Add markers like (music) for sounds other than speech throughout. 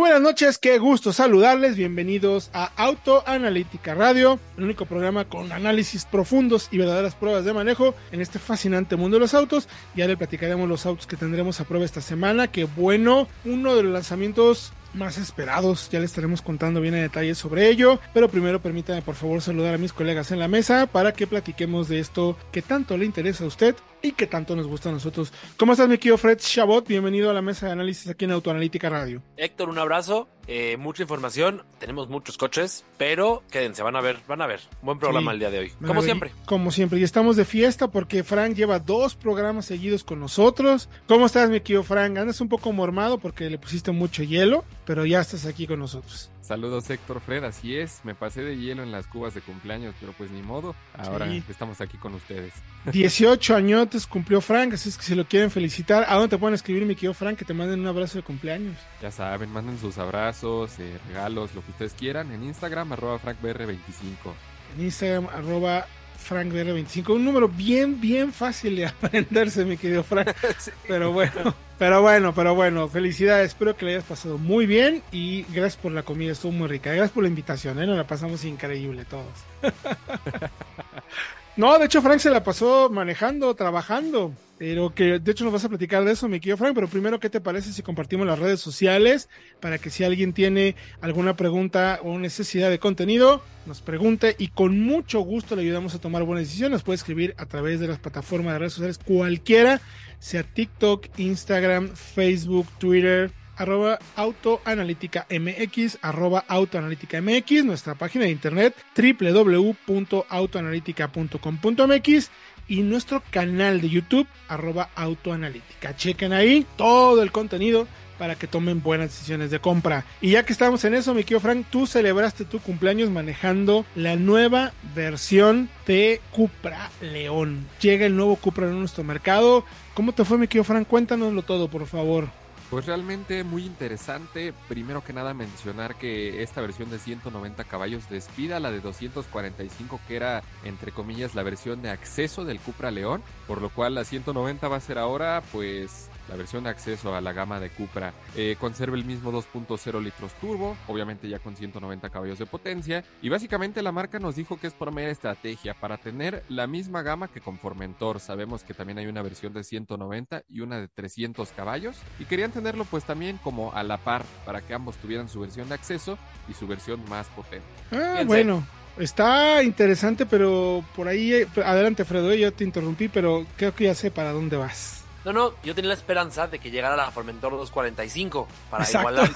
Buenas noches, qué gusto saludarles. Bienvenidos a Auto Analítica Radio, el único programa con análisis profundos y verdaderas pruebas de manejo en este fascinante mundo de los autos. Ya le platicaremos los autos que tendremos a prueba esta semana. Que bueno, uno de los lanzamientos más esperados. Ya les estaremos contando bien en detalle sobre ello. Pero primero permítame por favor saludar a mis colegas en la mesa para que platiquemos de esto que tanto le interesa a usted y que tanto nos gusta a nosotros. ¿Cómo estás, mi querido Fred Chabot? Bienvenido a la mesa de análisis aquí en Autoanalítica Radio. Héctor, un abrazo. Eh, mucha información, tenemos muchos coches, pero quédense, van a ver, van a ver. Buen programa Sí. el día de hoy. Como siempre. Como siempre. Y estamos de fiesta porque Frank lleva dos programas seguidos con nosotros. ¿Cómo estás, mi querido Frank? Andas un poco mormado porque le pusiste mucho hielo, pero ya estás aquí con nosotros. Saludos Héctor Fred, así es, me pasé de hielo en las cubas de cumpleaños, pero pues ni modo, ahora Sí. estamos aquí con ustedes. 18 añotes cumplió Frank, así es que si lo quieren felicitar, ¿a dónde te pueden escribir, mi querido Frank? Que te manden un abrazo de cumpleaños. Ya saben, manden sus abrazos, eh, regalos, lo que ustedes quieran, en Instagram, arroba frankbr25. En Instagram, arroba FrankBR25. Un número bien, bien fácil de (laughs) aprenderse, mi querido Frank. (laughs) Pero bueno, pero bueno, pero bueno, felicidades. Espero que le hayas pasado muy bien y gracias por la comida, estuvo muy rica. Gracias por la invitación, ¿eh? Nos la pasamos increíble todos. (laughs) No, de hecho Frank se la pasó manejando, trabajando, pero que de hecho nos vas a platicar de eso, mi querido Frank, pero primero, ¿qué te parece si compartimos las redes sociales para que si alguien tiene alguna pregunta o necesidad de contenido, nos pregunte y con mucho gusto le ayudamos a tomar buenas decisiones. Puede escribir a través de las plataformas de redes sociales cualquiera, sea TikTok, Instagram, Facebook, Twitter, arroba autoanalítica mx, arroba autoanalítica mx, nuestra página de internet www.autoanalítica.com.mx y nuestro canal de YouTube, arroba autoanalítica. Chequen ahí todo el contenido para que tomen buenas decisiones de compra. Y ya que estamos en eso, mi querido Frank, tú celebraste tu cumpleaños manejando la nueva versión de Cupra León. Llega el nuevo Cupra en nuestro mercado. ¿Cómo te fue, mi querido Frank? Cuéntanoslo todo, por favor. Pues realmente muy interesante, primero que nada mencionar que esta versión de 190 caballos despida la de 245 que era entre comillas la versión de acceso del Cupra León, por lo cual la 190 va a ser ahora pues la versión de acceso a la gama de Cupra. Eh, conserva el mismo 2.0 litros turbo, obviamente ya con 190 caballos de potencia. Y básicamente la marca nos dijo que es por mera estrategia para tener la misma gama que con Formentor. Sabemos que también hay una versión de 190 y una de 300 caballos. Y querían tenerlo pues también como a la par para que ambos tuvieran su versión de acceso y su versión más potente. Ah, bueno. Está interesante, pero por ahí, eh, adelante Fredo, yo te interrumpí, pero creo que ya sé para dónde vas. No, no, yo tenía la esperanza de que llegara la Formentor 245 para Exacto. igualar.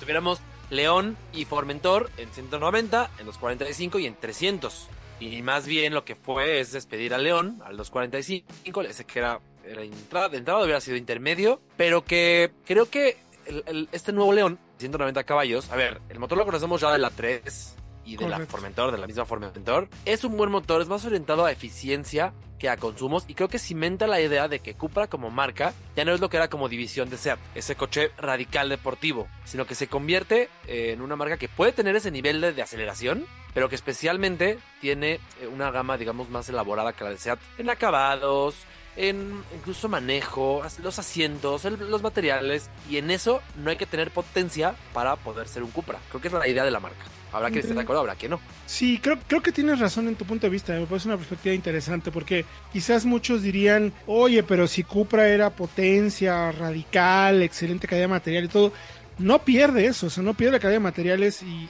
Tuviéramos León y Formentor en 190, en 245 y en 300. Y más bien lo que fue es despedir a León al 245, ese que era, era entrada, de entrada hubiera sido intermedio, pero que creo que el- el- este nuevo León, 190 caballos, a ver, el motor lo conocemos ya de la 3 y de la. Formentor, de la misma Formentor, es un buen motor, es más orientado a eficiencia que a consumos y creo que cimenta la idea de que Cupra como marca ya no es lo que era como división de SEAT, ese coche radical deportivo, sino que se convierte eh, en una marca que puede tener ese nivel de, de aceleración, pero que especialmente tiene eh, una gama digamos más elaborada que la de SEAT en acabados, en incluso manejo, los asientos, el- los materiales y en eso no hay que tener potencia para poder ser un Cupra. Creo que es la idea de la marca. Habrá que estar de acuerdo, habrá que no. Sí, creo, creo que tienes razón en tu punto de vista. Me parece una perspectiva interesante porque quizás muchos dirían, oye, pero si Cupra era potencia, radical, excelente calidad de material y todo, no pierde eso, o sea, no pierde la calidad de materiales y,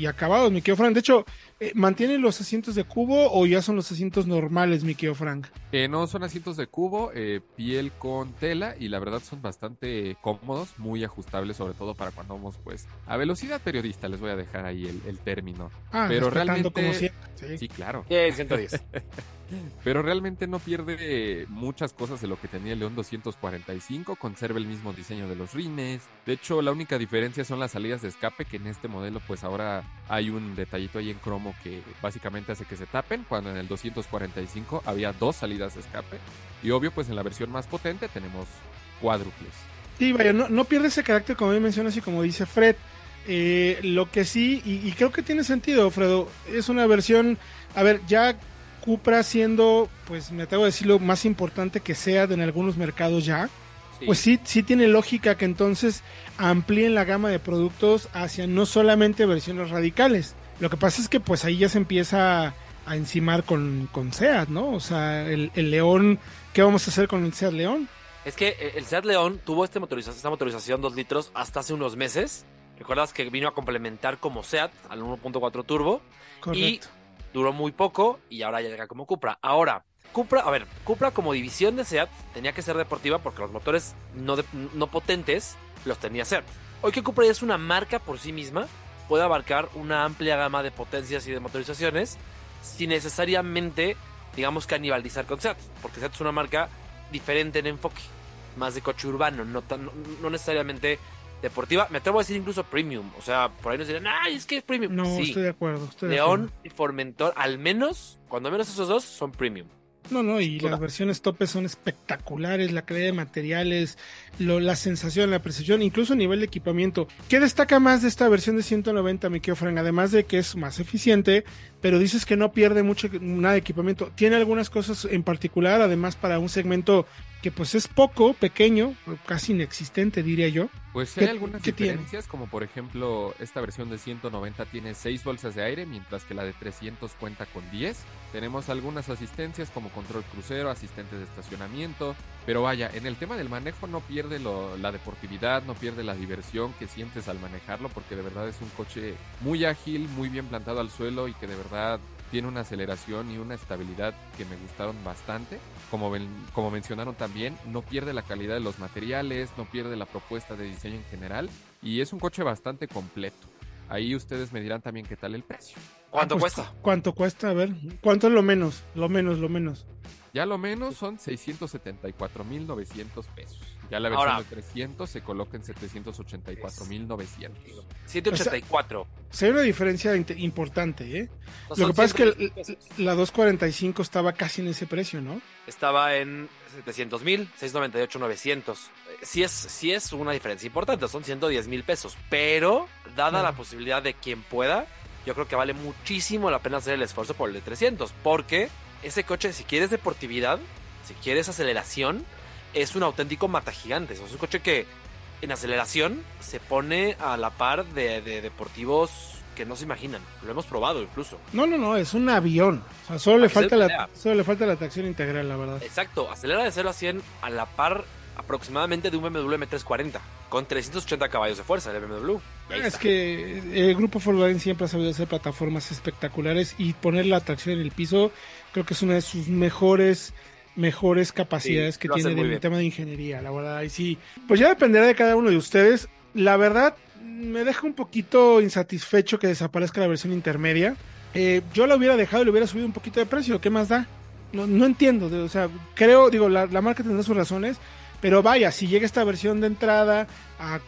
y acabados, mi querido Frank. De hecho, eh, ¿mantiene los asientos de cubo o ya son los asientos normales, mi querido Frank? Eh, no son asientos de cubo, eh, piel con tela y la verdad son bastante cómodos, muy ajustables, sobre todo para cuando vamos pues a velocidad periodista, les voy a dejar ahí el, el término. Ah, Pero realmente- como siempre. Sí. Sí, claro. Bien, 110. (laughs) pero realmente no pierde muchas cosas de lo que tenía el León 245, conserva el mismo diseño de los rines. De hecho, la única diferencia son las salidas de escape, que en este modelo pues ahora hay un detallito ahí en cromo que básicamente hace que se tapen, cuando en el 245 había dos salidas de escape. Y obvio, pues en la versión más potente tenemos cuádruples. Sí, vaya, no, no pierde ese carácter como bien mencionas y como dice Fred. Eh, lo que sí, y, creo que tiene sentido, Fredo, es una versión, a ver, ya Cupra siendo, pues me atrevo a decirlo, más importante que sea en algunos mercados ya, pues sí, sí tiene lógica que entonces amplíen la gama de productos hacia no solamente versiones radicales. Lo que pasa es que pues ahí ya se empieza a encimar con, con SEAT, ¿no? O sea, el, el León, ¿qué vamos a hacer con el SEAT León? Es que eh, el Seat León tuvo este motorización, esta motorización 2 litros hasta hace unos meses. Recuerdas que vino a complementar como Seat al 1.4 turbo. Y duró muy poco y ahora ya llega como Cupra. Ahora, Cupra, a ver, Cupra como división de Seat tenía que ser deportiva porque los motores no, no potentes los tenía Seat. Hoy que Cupra ya es una marca por sí misma, puede abarcar una amplia gama de potencias y de motorizaciones sin necesariamente, digamos, canibalizar con Seat, porque Seat es una marca diferente en enfoque, más de coche urbano, no, no, necesariamente deportiva. Me atrevo a decir incluso premium. O sea, por ahí nos dirán, ay, es que es premium. No, estoy de acuerdo. Estoy León y Formentor, al menos, cuando menos esos dos, son premium. No, no, y las versiones topes son espectaculares, la calidad de materiales, lo, la sensación, la precisión, incluso a nivel de equipamiento. ¿Qué destaca más de esta versión de 190, mi Frank? Además de que es más eficiente, pero dices que no pierde mucho nada de equipamiento. Tiene algunas cosas en particular, además para un segmento que pues es poco, pequeño, casi inexistente diría yo. Pues hay algunas diferencias, como por ejemplo esta versión de 190 tiene 6 bolsas de aire, mientras que la de 300 cuenta con 10. Tenemos algunas asistencias como control crucero, asistente de estacionamiento, pero vaya, en el tema del manejo no pierde la deportividad, no pierde la diversión que sientes al manejarlo, porque de verdad es un coche muy ágil, muy bien plantado al suelo y que de verdad tiene una aceleración y una estabilidad que me gustaron bastante. Como, como mencionaron también, no pierde la calidad de los materiales, no pierde la propuesta de diseño en general y es un coche bastante completo. Ahí ustedes me dirán también qué tal el precio. ¿Cuánto ah, pues, cuesta? ¿Cuánto cuesta? A ver, ¿cuánto es lo menos? Lo menos, lo menos. Ya lo menos son 674.900 pesos. Ya la versión de 300 se coloca en 784.900. 784. O hay una diferencia importante, ¿eh? Lo que pasa es que la 245 estaba casi en ese precio, ¿no? Estaba en 700 mil, 698, 900. Sí es, sí es una diferencia importante, son 110 mil pesos, pero dada la posibilidad de quien pueda, yo creo que vale muchísimo la pena hacer el esfuerzo por el de 300, porque ese coche, si quieres deportividad, si quieres aceleración, es un auténtico mata gigante. Es un coche que en aceleración se pone a la par de, deportivos que no se imaginan. Lo hemos probado incluso. No, no, no, es un avión. O sea, solo, le falta, la, solo le falta la tracción integral, la verdad. Exacto, acelera de 0 a 100 a la par aproximadamente de un BMW M340 con 380 caballos de fuerza el BMW. Es que el grupo Volkswagen siempre ha sabido hacer plataformas espectaculares y poner la tracción en el piso creo que es una de sus mejores mejores capacidades que tiene en el tema de ingeniería, la verdad. Y sí, pues ya dependerá de cada uno de ustedes. La verdad, me deja un poquito insatisfecho que desaparezca la versión intermedia. Eh, yo la hubiera dejado y le hubiera subido un poquito de precio. ¿Qué más da? No, no entiendo. o sea, creo, digo, la, marca tendrá sus razones. Pero vaya, si llega esta versión de entrada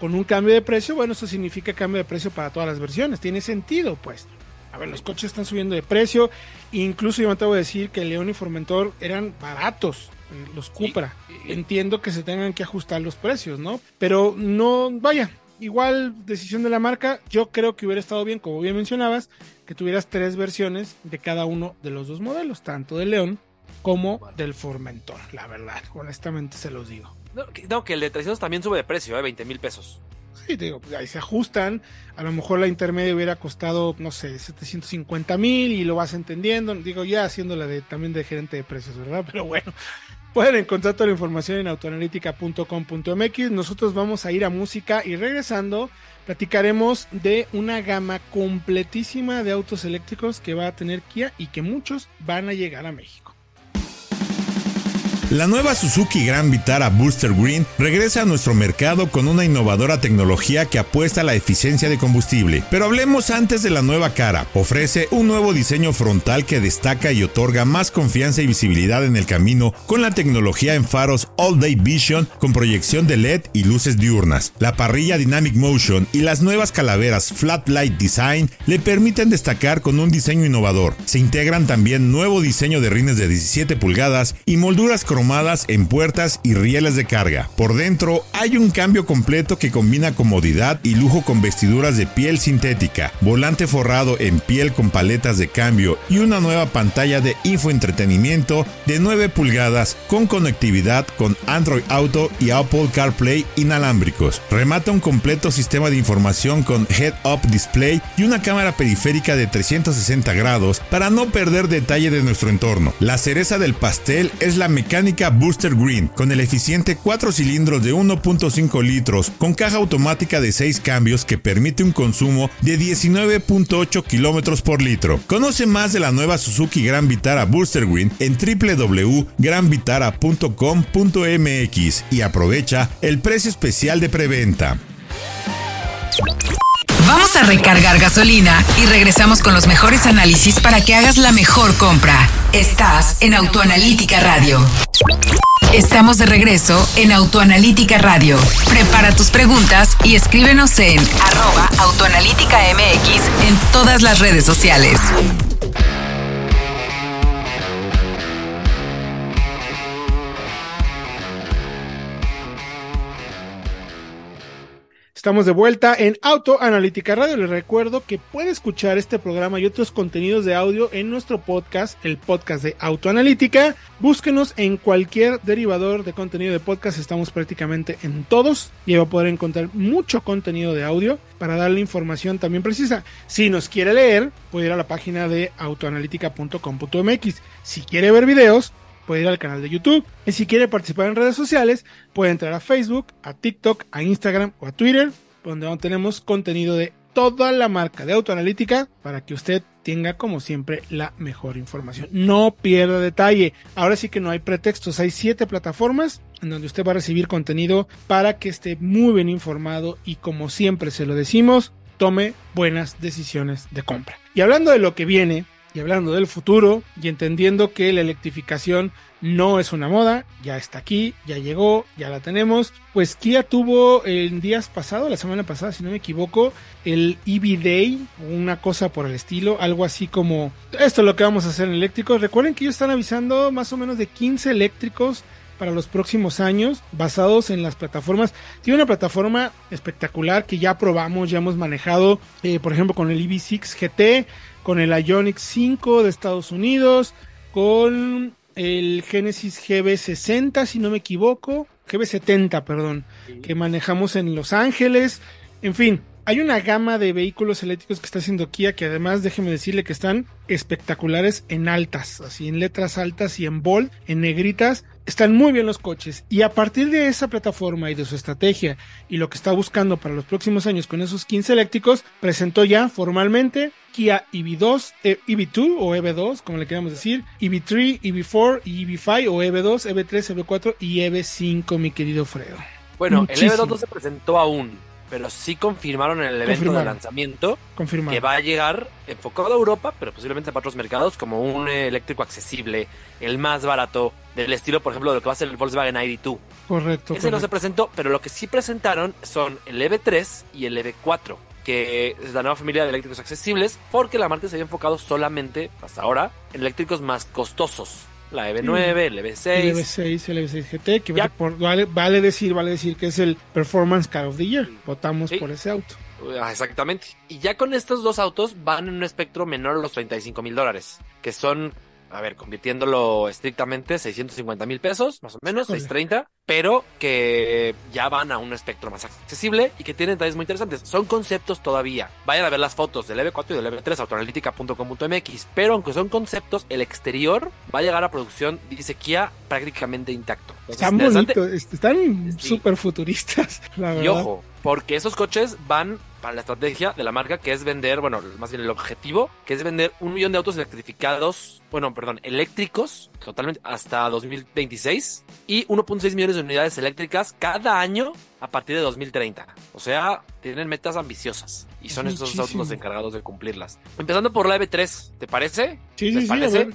con un cambio de precio, bueno, eso significa cambio de precio para todas las versiones. Tiene sentido, pues. A ver, los coches están subiendo de precio. Incluso yo me atrevo a decir que León y Formentor eran baratos, los Cupra. Entiendo que se tengan que ajustar los precios, ¿no? Pero no, vaya, igual decisión de la marca. Yo creo que hubiera estado bien, como bien mencionabas, que tuvieras tres versiones de cada uno de los dos modelos, tanto del León como del Formentor, la verdad, honestamente se los digo. No, que, el de 300 también sube de precio, ¿eh? 20 mil pesos. Sí, digo, ahí se ajustan. A lo mejor la intermedia hubiera costado, no sé, 750 mil y lo vas entendiendo. Digo, ya haciéndola de, también de gerente de precios, ¿verdad? (laughs) Pero bueno, pueden encontrar toda la información en autoanalítica.com.mx. Nosotros vamos a ir a música y regresando platicaremos de una gama completísima de autos eléctricos que va a tener Kia y que muchos van a llegar a México. La nueva Suzuki Gran Vitara Booster Green regresa a nuestro mercado con una innovadora tecnología que apuesta a la eficiencia de combustible. Pero hablemos antes de la nueva cara. Ofrece un nuevo diseño frontal que destaca y otorga más confianza y visibilidad en el camino con la tecnología en faros All Day Vision con proyección de LED y luces diurnas. La parrilla Dynamic Motion y las nuevas calaveras Flat Light Design le permiten destacar con un diseño innovador. Se integran también nuevo diseño de rines de 17 pulgadas y molduras en puertas y rieles de carga. Por dentro hay un cambio completo que combina comodidad y lujo con vestiduras de piel sintética, volante forrado en piel con paletas de cambio y una nueva pantalla de infoentretenimiento de 9 pulgadas con conectividad con Android Auto y Apple CarPlay inalámbricos. Remata un completo sistema de información con Head-Up Display y una cámara periférica de 360 grados para no perder detalle de nuestro entorno. La cereza del pastel es la mecánica Booster Green, con el eficiente 4 cilindros de 1.5 litros, con caja automática de 6 cambios que permite un consumo de 19.8 kilómetros por litro. Conoce más de la nueva Suzuki Gran Vitara Booster Green en www.granvitara.com.mx y aprovecha el precio especial de preventa. Vamos a recargar gasolina y regresamos con los mejores análisis para que hagas la mejor compra. Estás en Autoanalítica Radio. Estamos de regreso en Autoanalítica Radio. Prepara tus preguntas y escríbenos en arroba autoanalítica MX en todas las redes sociales. Estamos de vuelta en Auto Analítica Radio. Les recuerdo que puede escuchar este programa y otros contenidos de audio en nuestro podcast, el podcast de Autoanalítica. Búsquenos en cualquier derivador de contenido de podcast. Estamos prácticamente en todos y va a poder encontrar mucho contenido de audio para darle información también precisa. Si nos quiere leer, puede ir a la página de autoanalítica.com.mx. Si quiere ver videos, puede ir al canal de YouTube. Y si quiere participar en redes sociales, puede entrar a Facebook, a TikTok, a Instagram o a Twitter, donde tenemos contenido de toda la marca de autoanalítica para que usted tenga como siempre la mejor información. No pierda detalle. Ahora sí que no hay pretextos. Hay siete plataformas en donde usted va a recibir contenido para que esté muy bien informado y como siempre se lo decimos, tome buenas decisiones de compra. Y hablando de lo que viene, y hablando del futuro y entendiendo que la electrificación no es una moda, ya está aquí, ya llegó, ya la tenemos. Pues Kia tuvo en días pasados, la semana pasada, si no me equivoco, el EV Day, una cosa por el estilo, algo así como esto es lo que vamos a hacer en eléctricos. Recuerden que ellos están avisando más o menos de 15 eléctricos para los próximos años basados en las plataformas. Tiene una plataforma espectacular que ya probamos, ya hemos manejado, eh, por ejemplo, con el EV6 GT, con el Ionic 5 de Estados Unidos, con el Genesis GB60, si no me equivoco, GB70, perdón, que manejamos en Los Ángeles. En fin, hay una gama de vehículos eléctricos que está haciendo Kia que además déjeme decirle que están espectaculares en altas, así en letras altas y en bold, en negritas. Están muy bien los coches y a partir de esa plataforma y de su estrategia y lo que está buscando para los próximos años con esos 15 eléctricos, presentó ya formalmente Kia EV2, EV2 o EV2, como le queramos decir, EV3, EV4 y EV5 o EV2, EV3, EV4 y EV5, mi querido Fredo. Bueno, el EV2 no se presentó aún, pero sí confirmaron en el evento de lanzamiento que va a llegar enfocado a Europa, pero posiblemente para otros mercados, como un eléctrico accesible, el más barato, del estilo, por ejemplo, de lo que va a ser el Volkswagen ID2. Correcto. Ese no se presentó, pero lo que sí presentaron son el EV3 y el EV4 que es la nueva familia de eléctricos accesibles, porque la marca se había enfocado solamente, hasta ahora, en eléctricos más costosos. La EV9, el EV6. El EV6, el EV6 GT, que vale, vale, decir, vale decir que es el Performance Car of the Year. Votamos por ese auto. Ah, exactamente. Y ya con estos dos autos van en un espectro menor a los 35 mil dólares, que son a ver, convirtiéndolo estrictamente, 650 mil pesos, más o menos, 630, pero que ya van a un espectro más accesible y que tienen detalles muy interesantes. Son conceptos todavía. Vayan a ver las fotos del EV4 y del EV3, autoanalítica.com.mx, pero aunque son conceptos, el exterior va a llegar a producción, dice Kia, prácticamente intacto. están bonitos, están súper futuristas, (laughs) la verdad. Y ojo, porque esos coches van para la estrategia de la marca, que es vender, bueno, más bien el objetivo, que es vender un millón de autos electrificados, bueno, perdón, eléctricos, totalmente, hasta 2026, y 1.6 millones de unidades eléctricas cada año a partir de 2030. O sea, tienen metas ambiciosas y son estos autos los encargados de cumplirlas. Empezando por la EV3, ¿te parece? Sí, sí, sí. Parece? Sí,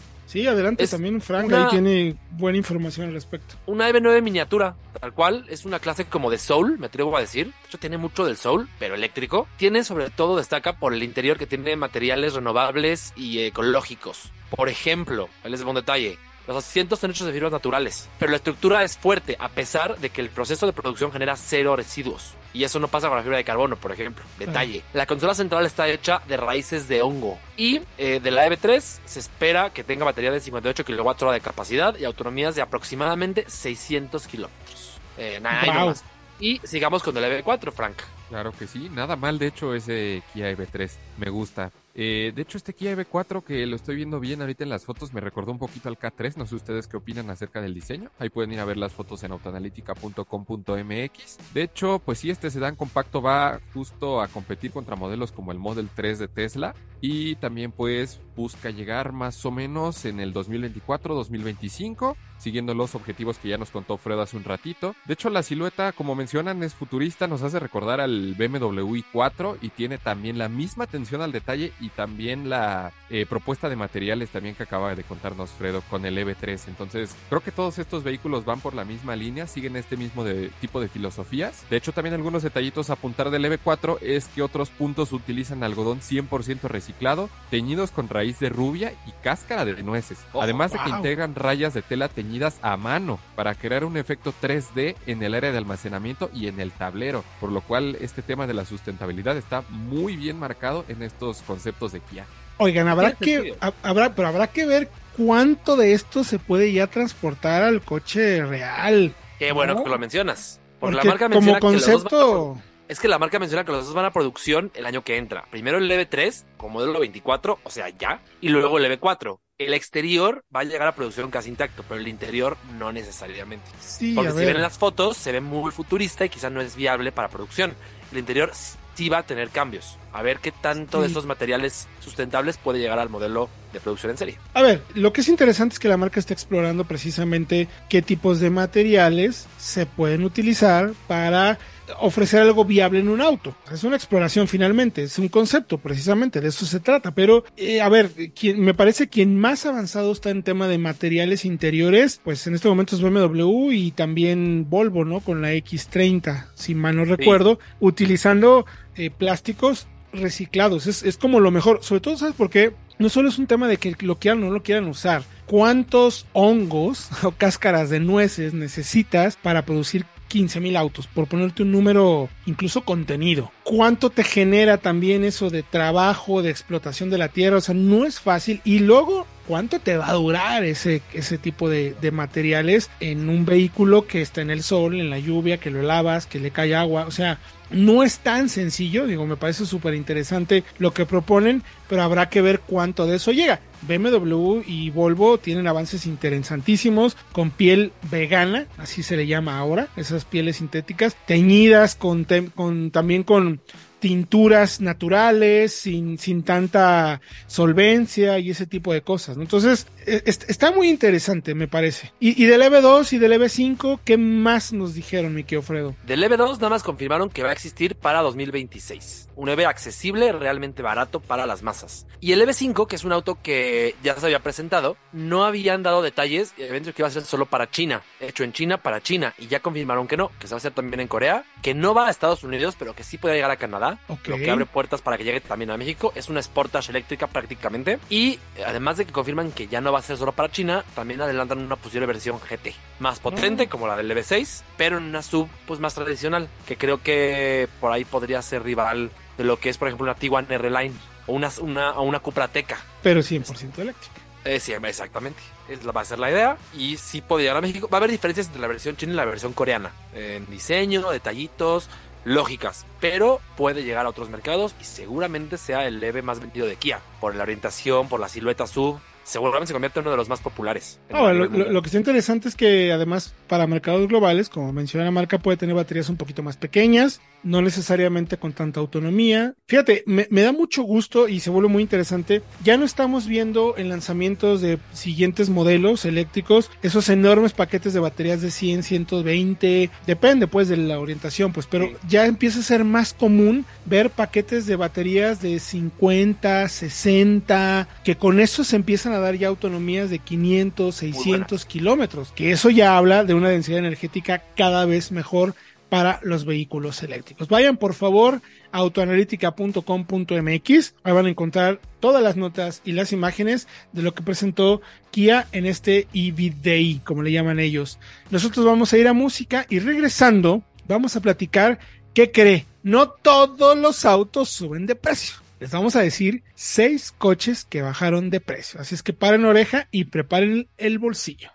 adelante también, Frank, ahí tiene buena información al respecto. Una EV9 miniatura, tal cual, es una clase como de Soul, me atrevo a decir. De hecho, tiene mucho del Soul, pero eléctrico. Tiene, sobre todo, destaca por el interior que tiene materiales renovables y ecológicos. Por ejemplo, les un detalle. Los asientos son hechos de fibras naturales, pero la estructura es fuerte a pesar de que el proceso de producción genera cero residuos. Y eso no pasa con la fibra de carbono, por ejemplo. Detalle. La consola central está hecha de raíces de hongo. Y eh, de la EV3 se espera que tenga batería de 58 kWh de capacidad y autonomías de aproximadamente 600 kilómetros. Eh, nada, más. Y sigamos con el EV4, Frank. Claro que sí, nada mal de hecho ese Kia EV3, me gusta. Eh, de hecho, este Kia EV4 que lo estoy viendo bien ahorita en las fotos me recordó un poquito al K3. No sé ustedes qué opinan acerca del diseño. Ahí pueden ir a ver las fotos en autoanalítica.com.mx. De hecho, pues sí, este sedán compacto va justo a competir contra modelos como el Model 3 de Tesla y también pues busca llegar más o menos en el 2024-2025 siguiendo los objetivos que ya nos contó Fred hace un ratito. De hecho, la silueta, como mencionan, es futurista, nos hace recordar al BMW i4 y tiene también la misma atención al detalle y también la eh, propuesta de materiales también que acaba de contarnos Fredo con el EV3. Entonces, creo que todos estos vehículos van por la misma línea, siguen este mismo de, tipo de filosofías. De hecho, también algunos detallitos a apuntar del EV4 es que otros puntos utilizan algodón 100% reciclado, teñidos con raíz de rubia y cáscara de nueces. Oh, Además de que integran rayas de tela teñidas a mano para crear un efecto 3D en el área de almacenamiento y en el tablero, por lo cual este tema de la sustentabilidad está muy bien marcado en estos conceptos de Kia. Oigan, habrá que, habrá, pero habrá que ver cuánto de esto se puede ya transportar al coche real. Qué bueno que lo mencionas. Porque la marca como concepto... es que la marca menciona que los dos van a producción el año que entra. Primero el EV3 con modelo 24, o sea, ya, y luego el EV4. El exterior va a llegar a producción casi intacto, pero el interior no necesariamente. Sí, Porque si ven las fotos, se ve muy futurista y quizás no es viable para producción. El interior sí va a tener cambios. A ver qué tanto de estos materiales sustentables puede llegar al modelo de producción en serie. A ver, lo que es interesante es que la marca está explorando precisamente qué tipos de materiales se pueden utilizar para ofrecer algo viable en un auto. Es una exploración finalmente, es un concepto precisamente, de eso se trata. Pero, eh, a ver, quien, me parece quien más avanzado está en tema de materiales interiores, pues en este momento es BMW y también Volvo, ¿no? Con la X30, si mal no recuerdo, utilizando eh, plásticos reciclados. Es, es como lo mejor. Sobre todo, ¿sabes por qué? No solo es un tema de que lo quieran o no lo quieran usar. ¿Cuántos hongos (laughs) o cáscaras de nueces necesitas para producir 15.000 autos, por ponerte un número incluso contenido. ¿Cuánto te genera también eso de trabajo, de explotación de la tierra? O sea, no es fácil. Y luego, ¿cuánto te va a durar ese, ese tipo de, de materiales en un vehículo que está en el sol, en la lluvia, que lo lavas, que le cae agua? O sea, no es tan sencillo, digo, me parece súper interesante lo que proponen, pero habrá que ver cuánto de eso llega. BMW y Volvo tienen avances interesantísimos con piel vegana, así se le llama ahora, esas pieles sintéticas, teñidas con, con también con tinturas naturales, sin, sin tanta solvencia y ese tipo de cosas. Entonces, e, está muy interesante, me parece. Y, del EV2 y del EV5, ¿qué más nos dijeron, mi querido Fredo? Del EV2 nada más confirmaron que va a existir para 2026. Un EV accesible, realmente barato para las masas. Y el EV5, que es un auto que ya se había presentado, no habían dado detalles, eventos que iba a ser solo para China, hecho en China para China, y ya confirmaron que no, que se va a hacer también en Corea, que no va a Estados Unidos, pero que sí puede llegar a Canadá lo que abre puertas para que llegue también a México. Es una Sportage eléctrica prácticamente. Y además de que confirman que ya no va a ser solo para China, también adelantan una posible versión GT. Más potente, ah. como la del EV6, pero en una sub pues más tradicional, que creo que por ahí podría ser rival de lo que es, por ejemplo, una Tiguan R-Line o una, una, una Cupra Teca. Pero 100% eléctrica. Eh, sí, exactamente. Es, va a ser la idea. Y sí puede llegar a México. Va a haber diferencias entre la versión china y la versión coreana. En diseño, detallitos, lógicas, pero puede llegar a otros mercados y seguramente sea el leve más vendido de Kia, por la orientación, por la silueta sub, seguramente se convierte en uno de los más populares. Ah, lo, que está interesante es que además para mercados globales, como menciona la marca, puede tener baterías un poquito más pequeñas, no necesariamente con tanta autonomía. Fíjate, me, da mucho gusto y se vuelve muy interesante. Ya no estamos viendo en lanzamientos de siguientes modelos eléctricos esos enormes paquetes de baterías de 100, 120, depende pues de la orientación, pues, pero ya empieza a ser más común ver paquetes de baterías de 50, 60, que con eso se empiezan a dar ya autonomías de 500, 600 kilómetros, que eso ya habla de una densidad energética cada vez mejor para los vehículos eléctricos. Vayan por favor a autoanalítica.com.mx, ahí van a encontrar todas las notas y las imágenes de lo que presentó Kia en este EV Day, como le llaman ellos. Nosotros vamos a ir a música y regresando vamos a platicar qué cree. No todos los autos suben de precio. Les vamos a decir seis coches que bajaron de precio. Así es que paren oreja y preparen el bolsillo.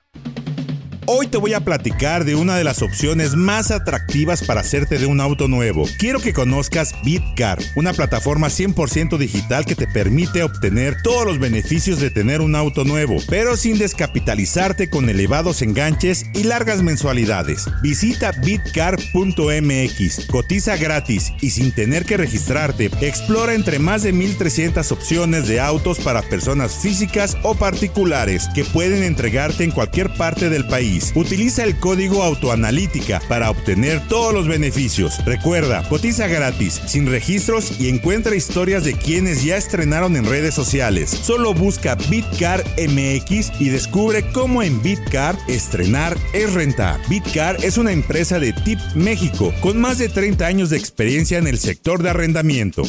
Hoy te voy a platicar de una de las opciones más atractivas para hacerte de un auto nuevo. Quiero que conozcas Bitcar, una plataforma 100% digital que te permite obtener todos los beneficios de tener un auto nuevo, pero sin descapitalizarte con elevados enganches y largas mensualidades. Visita bitcar.mx, cotiza gratis y sin tener que registrarte. Explora entre más de 1300 opciones de autos para personas físicas o particulares que pueden entregarte en cualquier parte del país. Utiliza el código autoanalítica para obtener todos los beneficios. Recuerda, cotiza gratis, sin registros y encuentra historias de quienes ya estrenaron en redes sociales. Solo busca Bitcar MX y descubre cómo en Bitcar estrenar es rentar. Bitcar es una empresa de Tip México con más de 30 años de experiencia en el sector de arrendamiento.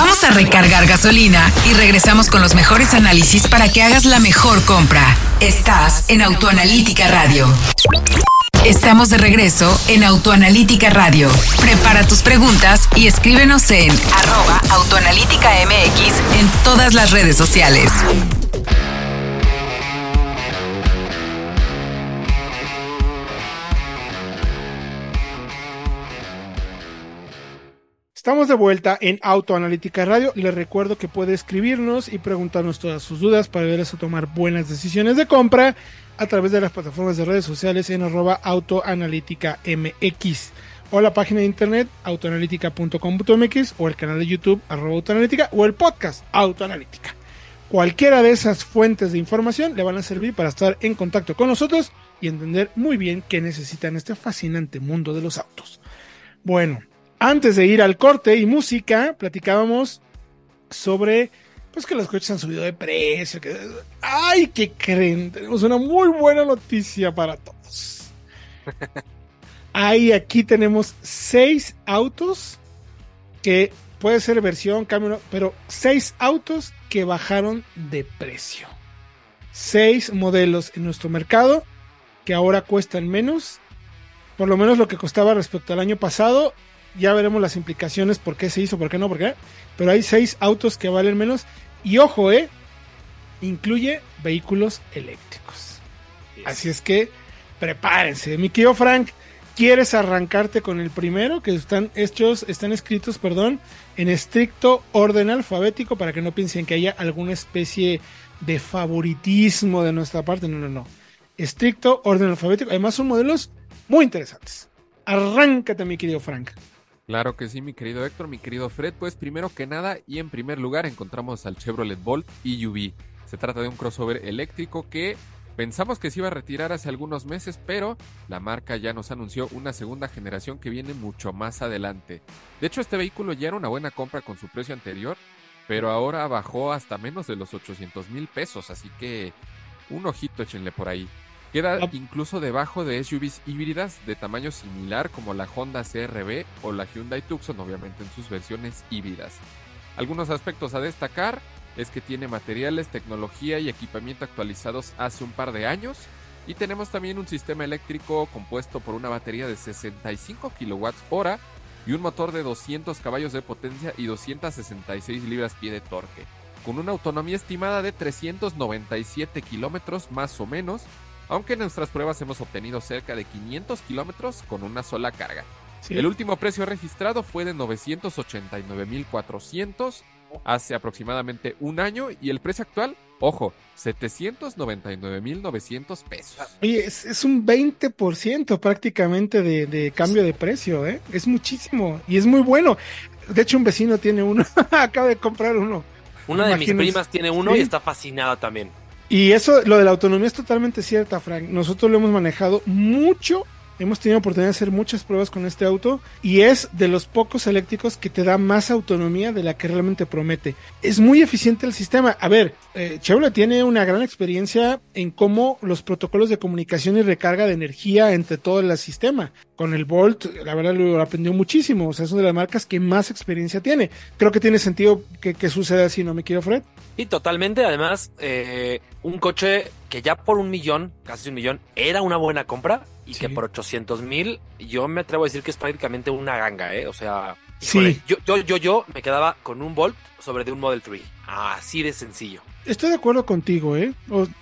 Vamos a recargar gasolina y regresamos con los mejores análisis para que hagas la mejor compra. Estás en Autoanalítica Radio. Estamos de regreso en Autoanalítica Radio. Prepara tus preguntas y escríbenos en arroba autoanalítica MX en todas las redes sociales. Estamos de vuelta en Autoanalítica Radio. Les recuerdo que puede escribirnos y preguntarnos todas sus dudas para ayudarles a tomar buenas decisiones de compra a través de las plataformas de redes sociales en arroba autoanalítica MX o la página de internet autoanalítica.com.mx o el canal de YouTube arroba autoanalítica o el podcast autoanalítica. Cualquiera de esas fuentes de información le van a servir para estar en contacto con nosotros y entender muy bien qué necesitan este fascinante mundo de los autos. Bueno, antes de ir al corte y música, platicábamos sobre pues que los coches han subido de precio. ¡Ay, qué creen! Tenemos una muy buena noticia para todos. Ahí aquí tenemos seis autos que puede ser versión, cambio, pero seis autos que bajaron de precio. Seis modelos en nuestro mercado que ahora cuestan menos, por lo menos lo que costaba respecto al año pasado ya veremos las implicaciones, por qué se hizo, por qué no, por qué. Pero hay seis autos que valen menos. Y ojo, eh, incluye vehículos eléctricos. Así es que prepárense. Mi querido Frank, ¿quieres arrancarte con el primero? Que están hechos, están escritos, perdón, en estricto orden alfabético para que no piensen que haya alguna especie de favoritismo de nuestra parte. No, no, no. Estricto orden alfabético. Además son modelos muy interesantes. Arráncate, mi querido Frank. Claro que sí, mi querido Héctor, mi querido Fred. Pues primero que nada y en primer lugar encontramos al Chevrolet Bolt EUV. Se trata de un crossover eléctrico que pensamos que se iba a retirar hace algunos meses, pero la marca ya nos anunció una segunda generación que viene mucho más adelante. De hecho, este vehículo ya era una buena compra con su precio anterior, pero ahora bajó hasta menos de los 800 mil pesos, así que un ojito échenle por ahí. Queda incluso debajo de SUVs híbridas de tamaño similar como la Honda CRV o la Hyundai Tucson, obviamente en sus versiones híbridas. Algunos aspectos a destacar es que tiene materiales, tecnología y equipamiento actualizados hace un par de años y tenemos también un sistema eléctrico compuesto por una batería de 65 kWh y un motor de 200 caballos de potencia y 266 libras-pie de torque, con una autonomía estimada de 397 kilómetros más o menos aunque en nuestras pruebas hemos obtenido cerca de 500 kilómetros con una sola carga. El último precio registrado fue de 989.400 hace aproximadamente un año y el precio actual Ojo, 799.900 pesos. Oye, es, es un 20% prácticamente de, de cambio de precio, ¿eh? Es muchísimo y es muy bueno. De hecho, un vecino tiene uno, (laughs) acaba de comprar uno. Una de mis primas tiene uno y está fascinada también. Y eso, lo de la autonomía es totalmente cierta, Frank. Nosotros lo hemos manejado mucho Hemos tenido oportunidad de hacer muchas pruebas con este auto y es de los pocos eléctricos que te da más autonomía de la que realmente promete. Es muy eficiente el sistema. A ver, eh, Chevrolet tiene una gran experiencia en cómo los protocolos de comunicación y recarga de energía entre todo el sistema. Con el Volt, la verdad lo aprendió muchísimo. O sea, es una de las marcas que más experiencia tiene. Creo que tiene sentido que, que suceda así, ¿no me quiero, Fred? Y totalmente, además, eh, un coche que ya por un millón, casi un millón, era una buena compra y que por 800 mil, yo me atrevo a decir que es prácticamente una ganga, ¿eh? O sea, sí. yo, yo, yo, yo me quedaba con un Volt sobre de un Model 3. Así de sencillo. Estoy de acuerdo contigo, ¿eh?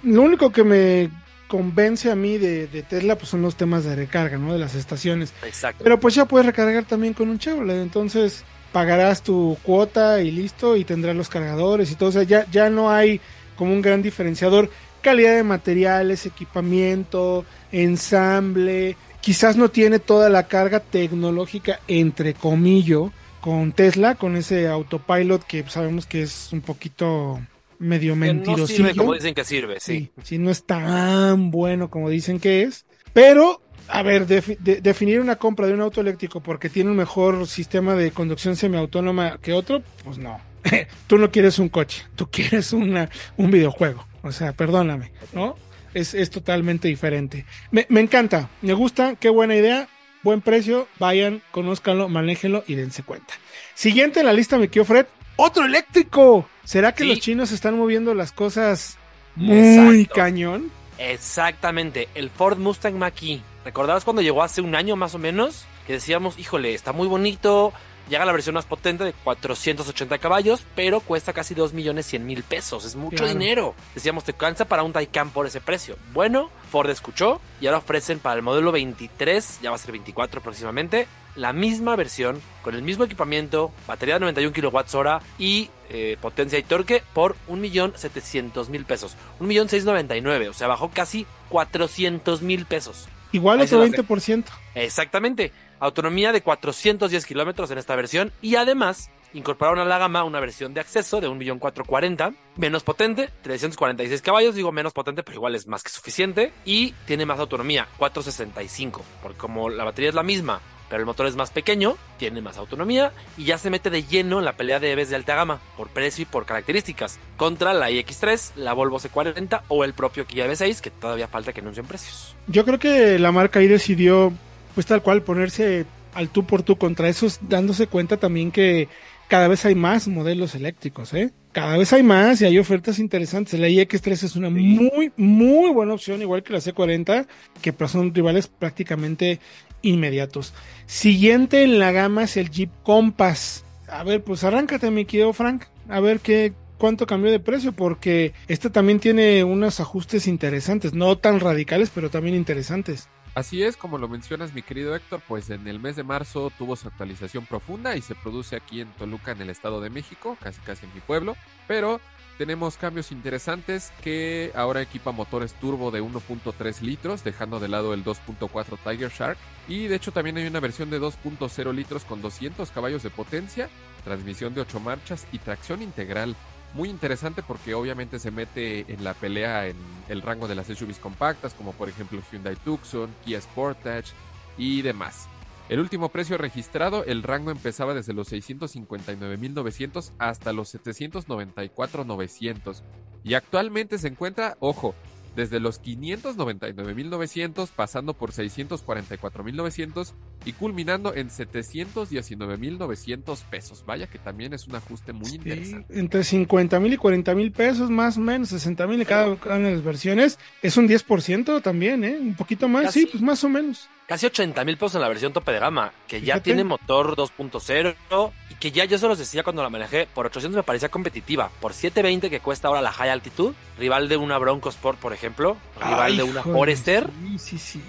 lo único que me convence a mí de, de, Tesla pues son los temas de recarga, ¿no? De las estaciones. Exacto. Pero pues ya puedes recargar también con un Chevrolet, entonces pagarás tu cuota y listo y tendrás los cargadores y todo, o sea, ya, ya no hay como un gran diferenciador, calidad de materiales, equipamiento, ensamble, quizás no tiene toda la carga tecnológica entre comillas con Tesla, con ese autopilot que sabemos que es un poquito medio mentiroso. No como dicen que sirve, sí. sí. Sí, no es tan bueno como dicen que es, pero a ver, definir una compra de un auto eléctrico porque tiene un mejor sistema de conducción semiautónoma que otro, pues no. (laughs) tú no quieres un coche, tú quieres una, un videojuego. O sea, perdóname, ¿no? Es, es totalmente diferente. Me, me, encanta, me gusta, qué buena idea, buen precio, vayan, conózcanlo, manéjenlo y dense cuenta. Siguiente en la lista, me quiero Fred, otro eléctrico. ¿Será que los chinos están moviendo las cosas muy cañón? Exactamente, el Ford Mustang Mach-E ¿Recordabas cuando llegó hace un año más o menos? Que decíamos, híjole, está muy bonito, llega la versión más potente de 480 caballos, pero cuesta casi 2 millones 100 mil pesos. Es mucho dinero. Decíamos, te cansa para un Taycan por ese precio. Bueno, Ford escuchó y ahora ofrecen para el modelo 23, ya va a ser 24 próximamente, la misma versión, con el mismo equipamiento, batería de 91 kWh y eh, potencia y torque por 1.700.000 pesos. 1.699.000, o sea, bajó casi 400.000 pesos. Igual otro 20%. Exactamente. Autonomía de 410 kilómetros en esta versión y además incorporaron a la gama una versión de acceso de 1.440.000, menos potente, 346 caballos, digo menos potente, pero igual es más que suficiente, y tiene más autonomía, 465, porque como la batería es la misma, pero el motor es más pequeño, tiene más autonomía y ya se mete de lleno en la pelea de EVs de alta gama, por precio y por características, contra la iX3, la Volvo C40 o el propio Kia V6, que todavía falta que anuncien precios. Yo creo que la marca ahí decidió, pues tal cual, ponerse al tú por tú contra esos, dándose cuenta también que cada vez hay más modelos eléctricos, ¿eh? Cada vez hay más y hay ofertas interesantes. La iX3 es una muy, muy buena opción, igual que la C40, que son rivales prácticamente inmediatos. Siguiente en la gama es el Jeep Compass. A ver, pues arráncate, mi querido Frank. A ver qué, cuánto cambió de precio, porque este también tiene unos ajustes interesantes, no tan radicales, pero también interesantes. Así es, como lo mencionas mi querido Héctor, pues en el mes de marzo tuvo su actualización profunda y se produce aquí en Toluca, en el Estado de México, casi casi en mi pueblo, pero tenemos cambios interesantes que ahora equipa motores turbo de 1.3 litros, dejando de lado el 2.4 Tiger Shark. Y de hecho también hay una versión de 2.0 litros con 200 caballos de potencia, transmisión de 8 marchas y tracción integral. Muy interesante porque obviamente se mete en la pelea en el rango de las SUVs compactas, como por ejemplo Hyundai Tucson, Kia Sportage y demás. El último precio registrado, el rango empezaba desde los 659.900 hasta los 794.900. Y actualmente se encuentra, ojo, desde los 599.900 pasando por 644.900 y culminando en 719.900 pesos. Vaya que también es un ajuste muy interesante. Entre 50.000 y 40.000 pesos, más o menos, 60.000 en cada una de las versiones. Es un 10% también, ¿eh? Un poquito más, sí, pues más o menos casi 80 mil pesos en la versión tope de gama, que ya tiene motor 2.0 y que ya yo se los decía cuando la manejé, por 800 me parecía competitiva, por 720 que cuesta ahora la High Altitude, rival de una Bronco Sport, por ejemplo, rival de una Forester,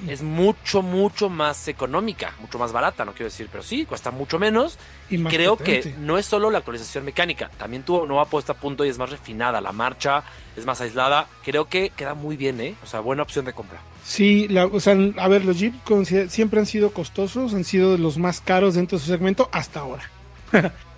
es mucho, mucho más económica. mucho más barata, no quiero decir, pero sí, cuesta mucho menos. Y creo que no es solo la actualización mecánica, también tuvo nueva puesta a punto y es más refinada. La marcha es más aislada. Creo que queda muy bien, ¿eh? O sea, buena opción de compra. Sí, o sea, a ver, los Jeep siempre han sido costosos, han sido de los más caros dentro de su segmento hasta ahora.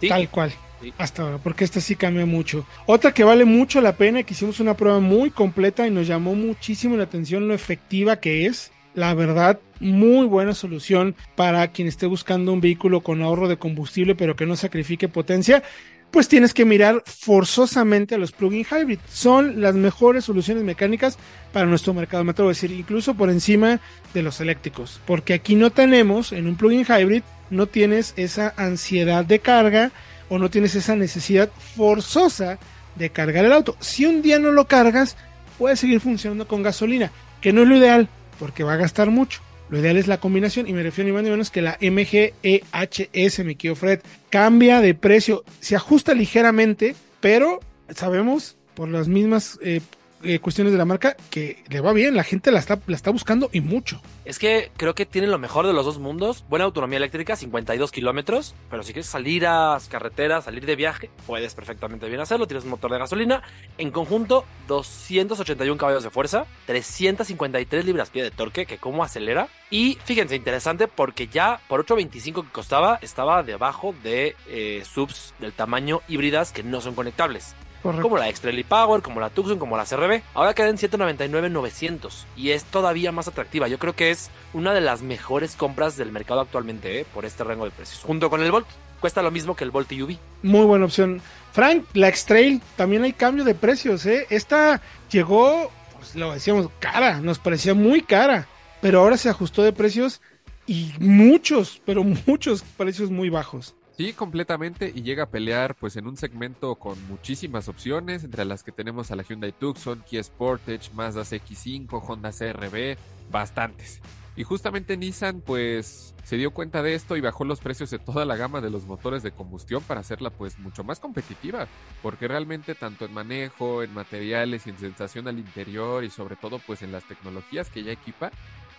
Tal cual. Hasta ahora, porque esta sí cambia mucho. Otra que vale mucho la pena, que hicimos una prueba muy completa y nos llamó muchísimo la atención lo efectiva que es. La verdad, muy buena solución para quien esté buscando un vehículo con ahorro de combustible pero que no sacrifique potencia pues tienes que mirar forzosamente a los plug-in hybrid. Son las mejores soluciones mecánicas para nuestro mercado, me atrevo a decir, incluso por encima de los eléctricos, porque aquí no tenemos, en un plug-in hybrid, no tienes esa ansiedad de carga o no tienes esa necesidad forzosa de cargar el auto. Si un día no lo cargas, puede seguir funcionando con gasolina, que no es lo ideal, porque va a gastar mucho. Lo ideal es la combinación y me refiero ni más ni menos que la MGEHS, mi querido Fred, cambia de precio, se ajusta ligeramente, pero sabemos por las mismas eh, eh, cuestiones de la marca que le va bien, la gente la está, la está buscando y mucho. Es que creo que tiene lo mejor de los dos mundos. Buena autonomía eléctrica, 52 kilómetros. Pero si quieres salir a carreteras, salir de viaje, puedes perfectamente bien hacerlo. Tienes un motor de gasolina. En conjunto, 281 caballos de fuerza, 353 libras-pie de torque, que como acelera. Y fíjense, interesante porque ya por 8.25 que costaba, estaba debajo de eh, subs del tamaño híbridas que no son conectables. Como la Extra Power, como la Tucson, como la CRB. Ahora queda en 199,900 y es todavía más atractiva. Yo creo que es una de las mejores compras del mercado actualmente ¿eh? por este rango de precios. Junto con el Volt, cuesta lo mismo que el Volt UV. Muy buena opción. Frank, la X-Trail, también hay cambio de precios. ¿eh? Esta llegó, pues lo decíamos, cara, nos parecía muy cara, pero ahora se ajustó de precios y muchos, pero (laughs) muchos precios muy bajos. Sí, completamente, y llega a pelear pues en un segmento con muchísimas opciones, entre las que tenemos a la Hyundai Tucson, Kia Sportage, Mazda CX-5, Honda CRB, bastantes. Y justamente Nissan pues se dio cuenta de esto y bajó los precios de toda la gama de los motores de combustión para hacerla pues mucho más competitiva, porque realmente tanto en manejo, en materiales y en sensación al interior y sobre todo pues en las tecnologías que ya equipa,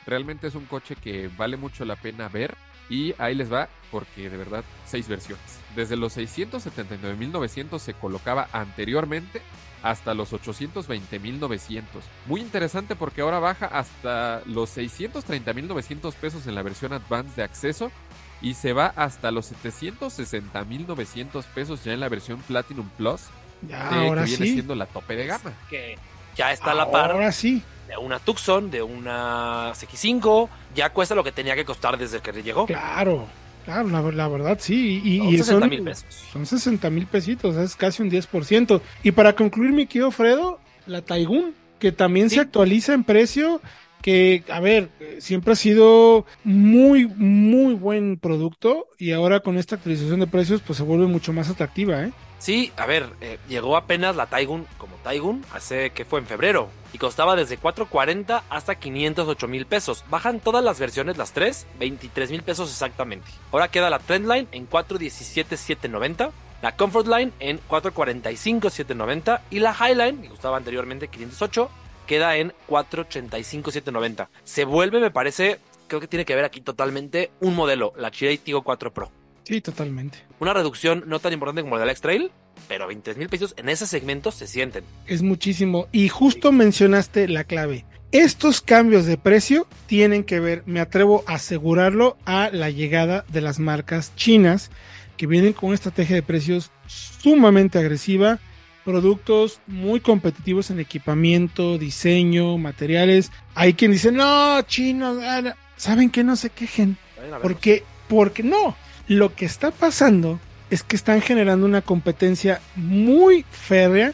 realmente es un coche que vale mucho la pena ver y ahí les va, porque de verdad, seis versiones. Desde los 679.900 se colocaba anteriormente hasta los 820.900. Muy interesante porque ahora baja hasta los 630.900 pesos en la versión Advanced de acceso y se va hasta los 760.900 pesos ya en la versión Platinum Plus. Ya, ahora que viene siendo la tope de gama. Que ya está a la par. Ahora sí de una Tucson, de una CX5, ya cuesta lo que tenía que costar desde que llegó. Claro, claro, la, verdad sí. Y, son 60 mil pesos. Son 60 mil pesitos, es casi un 10%. Y para concluir, mi querido Fredo, la Taigun, que también se actualiza en precio que, a ver, siempre ha sido muy, muy buen producto y ahora con esta actualización de precios, pues se vuelve mucho más atractiva, ¿eh? Sí, a ver, eh, llegó apenas la Taigun como Taigun, hace que fue en febrero, y costaba desde 440 hasta 508 mil pesos. Bajan todas las versiones, las tres, 23 mil pesos exactamente. Ahora queda la Trendline en 417,790, la Comfort Line en 445,790 y la Highline, que costaba anteriormente 508, queda en 485,790. Se vuelve, me parece, creo que tiene que ver aquí totalmente un modelo, la Chirei Tigo 4 Pro. Sí, totalmente. Una reducción no tan importante como la del X-Trail, pero 20 mil pesos en ese segmento se sienten. Es muchísimo. Y justo mencionaste la clave. Estos cambios de precio tienen que ver, me atrevo a asegurarlo, a la llegada de las marcas chinas que vienen con una estrategia de precios sumamente agresiva, productos muy competitivos en equipamiento, diseño, materiales. Hay quien dice, no, chinos, ah, ¿saben que no se quejen? Porque, porque no, lo que está pasando es que están generando una competencia muy férrea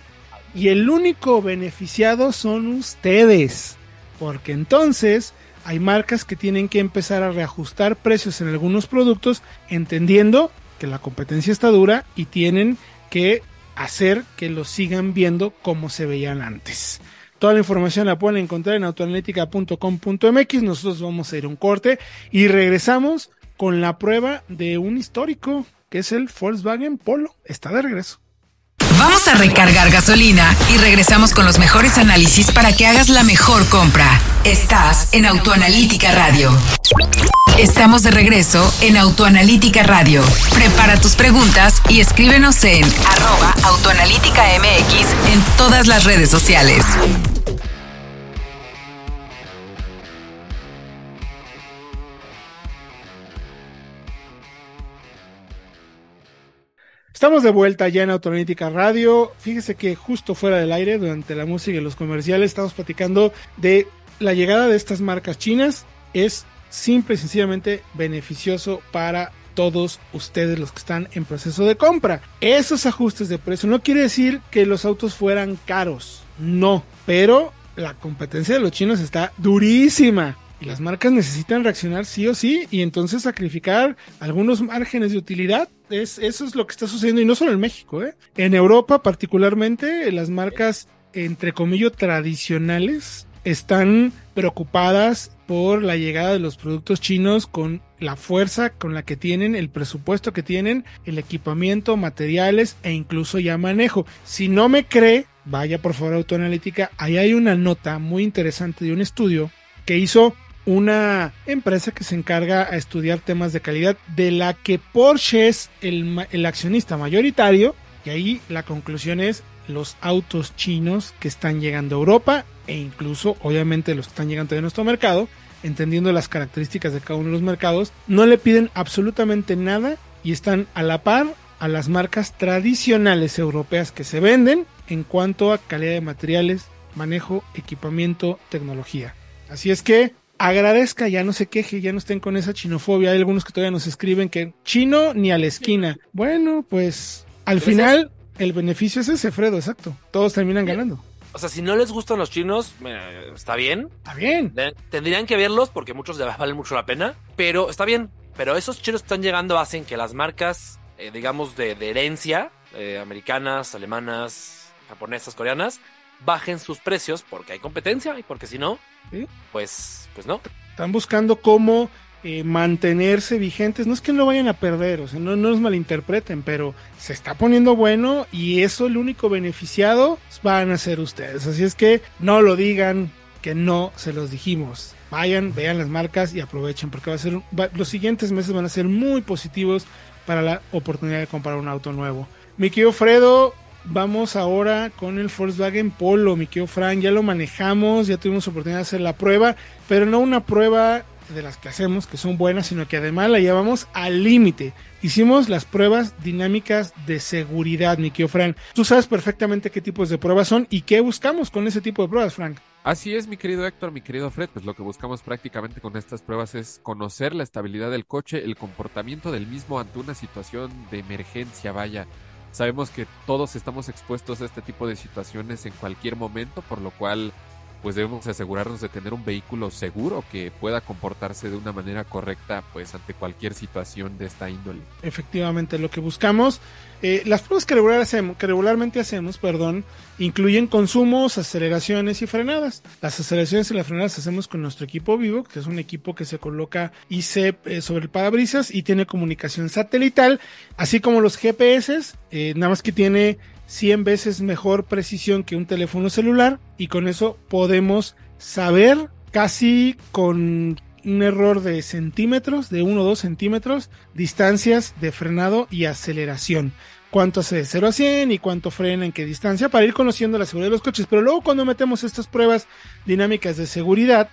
y el único beneficiado son ustedes. Porque entonces hay marcas que tienen que empezar a reajustar precios en algunos productos entendiendo que la competencia está dura y tienen que hacer que lo sigan viendo como se veían antes. Toda la información la pueden encontrar en autoanalítica.com.mx. Nosotros vamos a ir a un corte y regresamos con la prueba de un histórico que es el Volkswagen Polo. Está de regreso. Vamos a recargar gasolina y regresamos con los mejores análisis para que hagas la mejor compra. Estás en Autoanalítica Radio. Estamos de regreso en Autoanalítica Radio. Prepara tus preguntas y escríbenos en arroba autoanalítica MX en todas las redes sociales. Estamos de vuelta ya en Autoanalítica Radio. Fíjese que justo fuera del aire, durante la música y los comerciales, estamos platicando de la llegada de estas marcas chinas. Es simple y sencillamente beneficioso para todos ustedes los que están en proceso de compra. Esos ajustes de precio no quiere decir que los autos fueran caros, no, pero la competencia de los chinos está durísima. Y las marcas necesitan reaccionar sí o sí y entonces sacrificar algunos márgenes de utilidad. Es, eso es lo que está sucediendo y no solo en México. ¿eh? En Europa particularmente las marcas entre comillas tradicionales están preocupadas por la llegada de los productos chinos con la fuerza con la que tienen, el presupuesto que tienen, el equipamiento, materiales e incluso ya manejo. Si no me cree, vaya por favor a Autoanalítica, ahí hay una nota muy interesante de un estudio que hizo una empresa que se encarga a estudiar temas de calidad de la que Porsche es el, el accionista mayoritario y ahí la conclusión es los autos chinos que están llegando a Europa e incluso obviamente los que están llegando a nuestro mercado, entendiendo las características de cada uno de los mercados, no le piden absolutamente nada y están a la par a las marcas tradicionales europeas que se venden en cuanto a calidad de materiales, manejo, equipamiento, tecnología. Así es que agradezca, ya no se queje, ya no estén con esa chinofobia. Hay algunos que todavía nos escriben que chino ni a la esquina. Bueno, pues al final el beneficio es ese, Fredo, exacto. Todos terminan ganando. O sea, si no les gustan los chinos, está bien. Está bien. Tendrían que verlos porque muchos les valen mucho la pena. Pero está bien. Pero esos chinos que están llegando hacen que las marcas, eh, digamos, de, herencia, eh, americanas, alemanas, japonesas, coreanas, bajen sus precios porque hay competencia y porque si no, pues, pues no. Están buscando cómo eh, mantenerse vigentes. No es que no vayan a perder, o sea, no, no nos malinterpreten, pero se está poniendo bueno y eso el único beneficiado van a ser ustedes. Así es que no lo digan que no se los dijimos. Vayan, vean las marcas y aprovechen porque va a ser los siguientes meses van a ser muy positivos para la oportunidad de comprar un auto nuevo. Mi querido Fredo, vamos ahora con el Volkswagen Polo, mi querido Frank, ya lo manejamos, ya tuvimos oportunidad de hacer la prueba, pero no una prueba de las que hacemos, que son buenas, sino que además la llevamos al límite. Hicimos las pruebas dinámicas de seguridad, mi querido Frank. Tú sabes perfectamente qué tipos de pruebas son y qué buscamos con ese tipo de pruebas, Frank. Así es, mi querido Héctor, mi querido Fred, pues lo que buscamos prácticamente con estas pruebas es conocer la estabilidad del coche, el comportamiento del mismo ante una situación de emergencia, vaya. Sabemos que todos estamos expuestos a este tipo de situaciones en cualquier momento, por lo cual pues debemos asegurarnos de tener un vehículo seguro que pueda comportarse de una manera correcta pues ante cualquier situación de esta índole. Efectivamente, lo que buscamos, eh, las pruebas que, regular hacemos, que regularmente hacemos, perdón, incluyen consumos, aceleraciones y frenadas. Las aceleraciones y las frenadas hacemos con nuestro equipo vivo, que es un equipo que se coloca ICEP eh, sobre el parabrisas y tiene comunicación satelital, así como los GPS, eh, nada más que tiene 100 veces mejor precisión que un teléfono celular y con eso podemos saber casi con un error de centímetros, de 1 o 2 centímetros, distancias de frenado y aceleración. Cuánto hace de 0 a 100 y cuánto frena en qué distancia para ir conociendo la seguridad de los coches. Pero luego cuando metemos estas pruebas dinámicas de seguridad,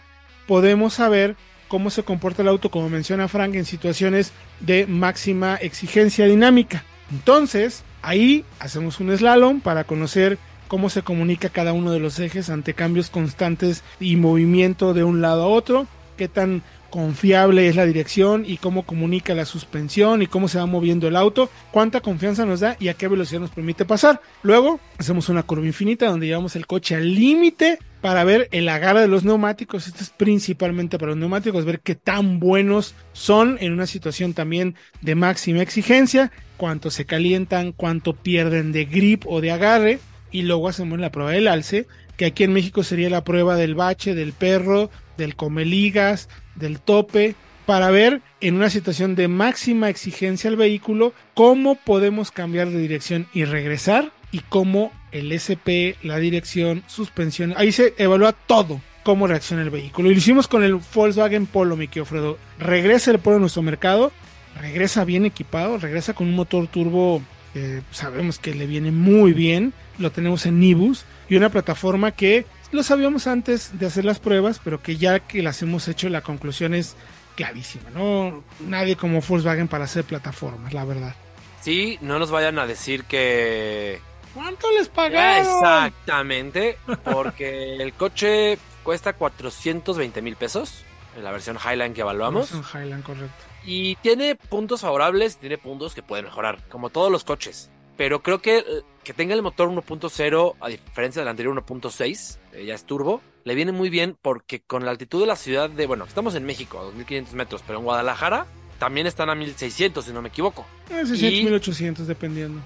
podemos saber cómo se comporta el auto, como menciona Frank, en situaciones de máxima exigencia dinámica. Entonces, Ahí hacemos un slalom para conocer cómo se comunica cada uno de los ejes ante cambios constantes y movimiento de un lado a otro, qué tan confiable es la dirección y cómo comunica la suspensión y cómo se va moviendo el auto, cuánta confianza nos da y a qué velocidad nos permite pasar. Luego hacemos una curva infinita donde llevamos el coche al límite para ver el agarre de los neumáticos. Esto es principalmente para los neumáticos, ver qué tan buenos son en una situación también de máxima exigencia, cuánto se calientan, cuánto pierden de grip o de agarre. Y luego hacemos la prueba del alce, que aquí en México sería la prueba del bache, del perro, del comeligas, del tope, para ver en una situación de máxima exigencia al vehículo cómo podemos cambiar de dirección y regresar y cómo el SP, la dirección, suspensión, ahí se evalúa todo cómo reacciona el vehículo. Y lo hicimos con el Volkswagen Polo, mi Fredo. Regresa el Polo a nuestro mercado, regresa bien equipado, regresa con un motor turbo que sabemos que le viene muy bien. Lo tenemos en Nibus y una plataforma que lo sabíamos antes de hacer las pruebas, pero que ya que las hemos hecho, la conclusión es clarísima, ¿no? Nadie como Volkswagen para hacer plataformas, la verdad. Sí, no nos vayan a decir que ¿Cuánto les pagaron? Exactamente, porque el coche cuesta 420 mil pesos en la versión Highline que evaluamos. Versión Highline, correcto. Y tiene puntos favorables, tiene puntos que pueden mejorar, como todos los coches. Pero creo que que tenga el motor 1.0, a diferencia del anterior 1.6, eh, ya es turbo, le viene muy bien porque con la altitud de la ciudad de, bueno, estamos en México, a 2500 metros, pero en Guadalajara también están a 1600, si no me equivoco. Eh, 600, 1800, dependiendo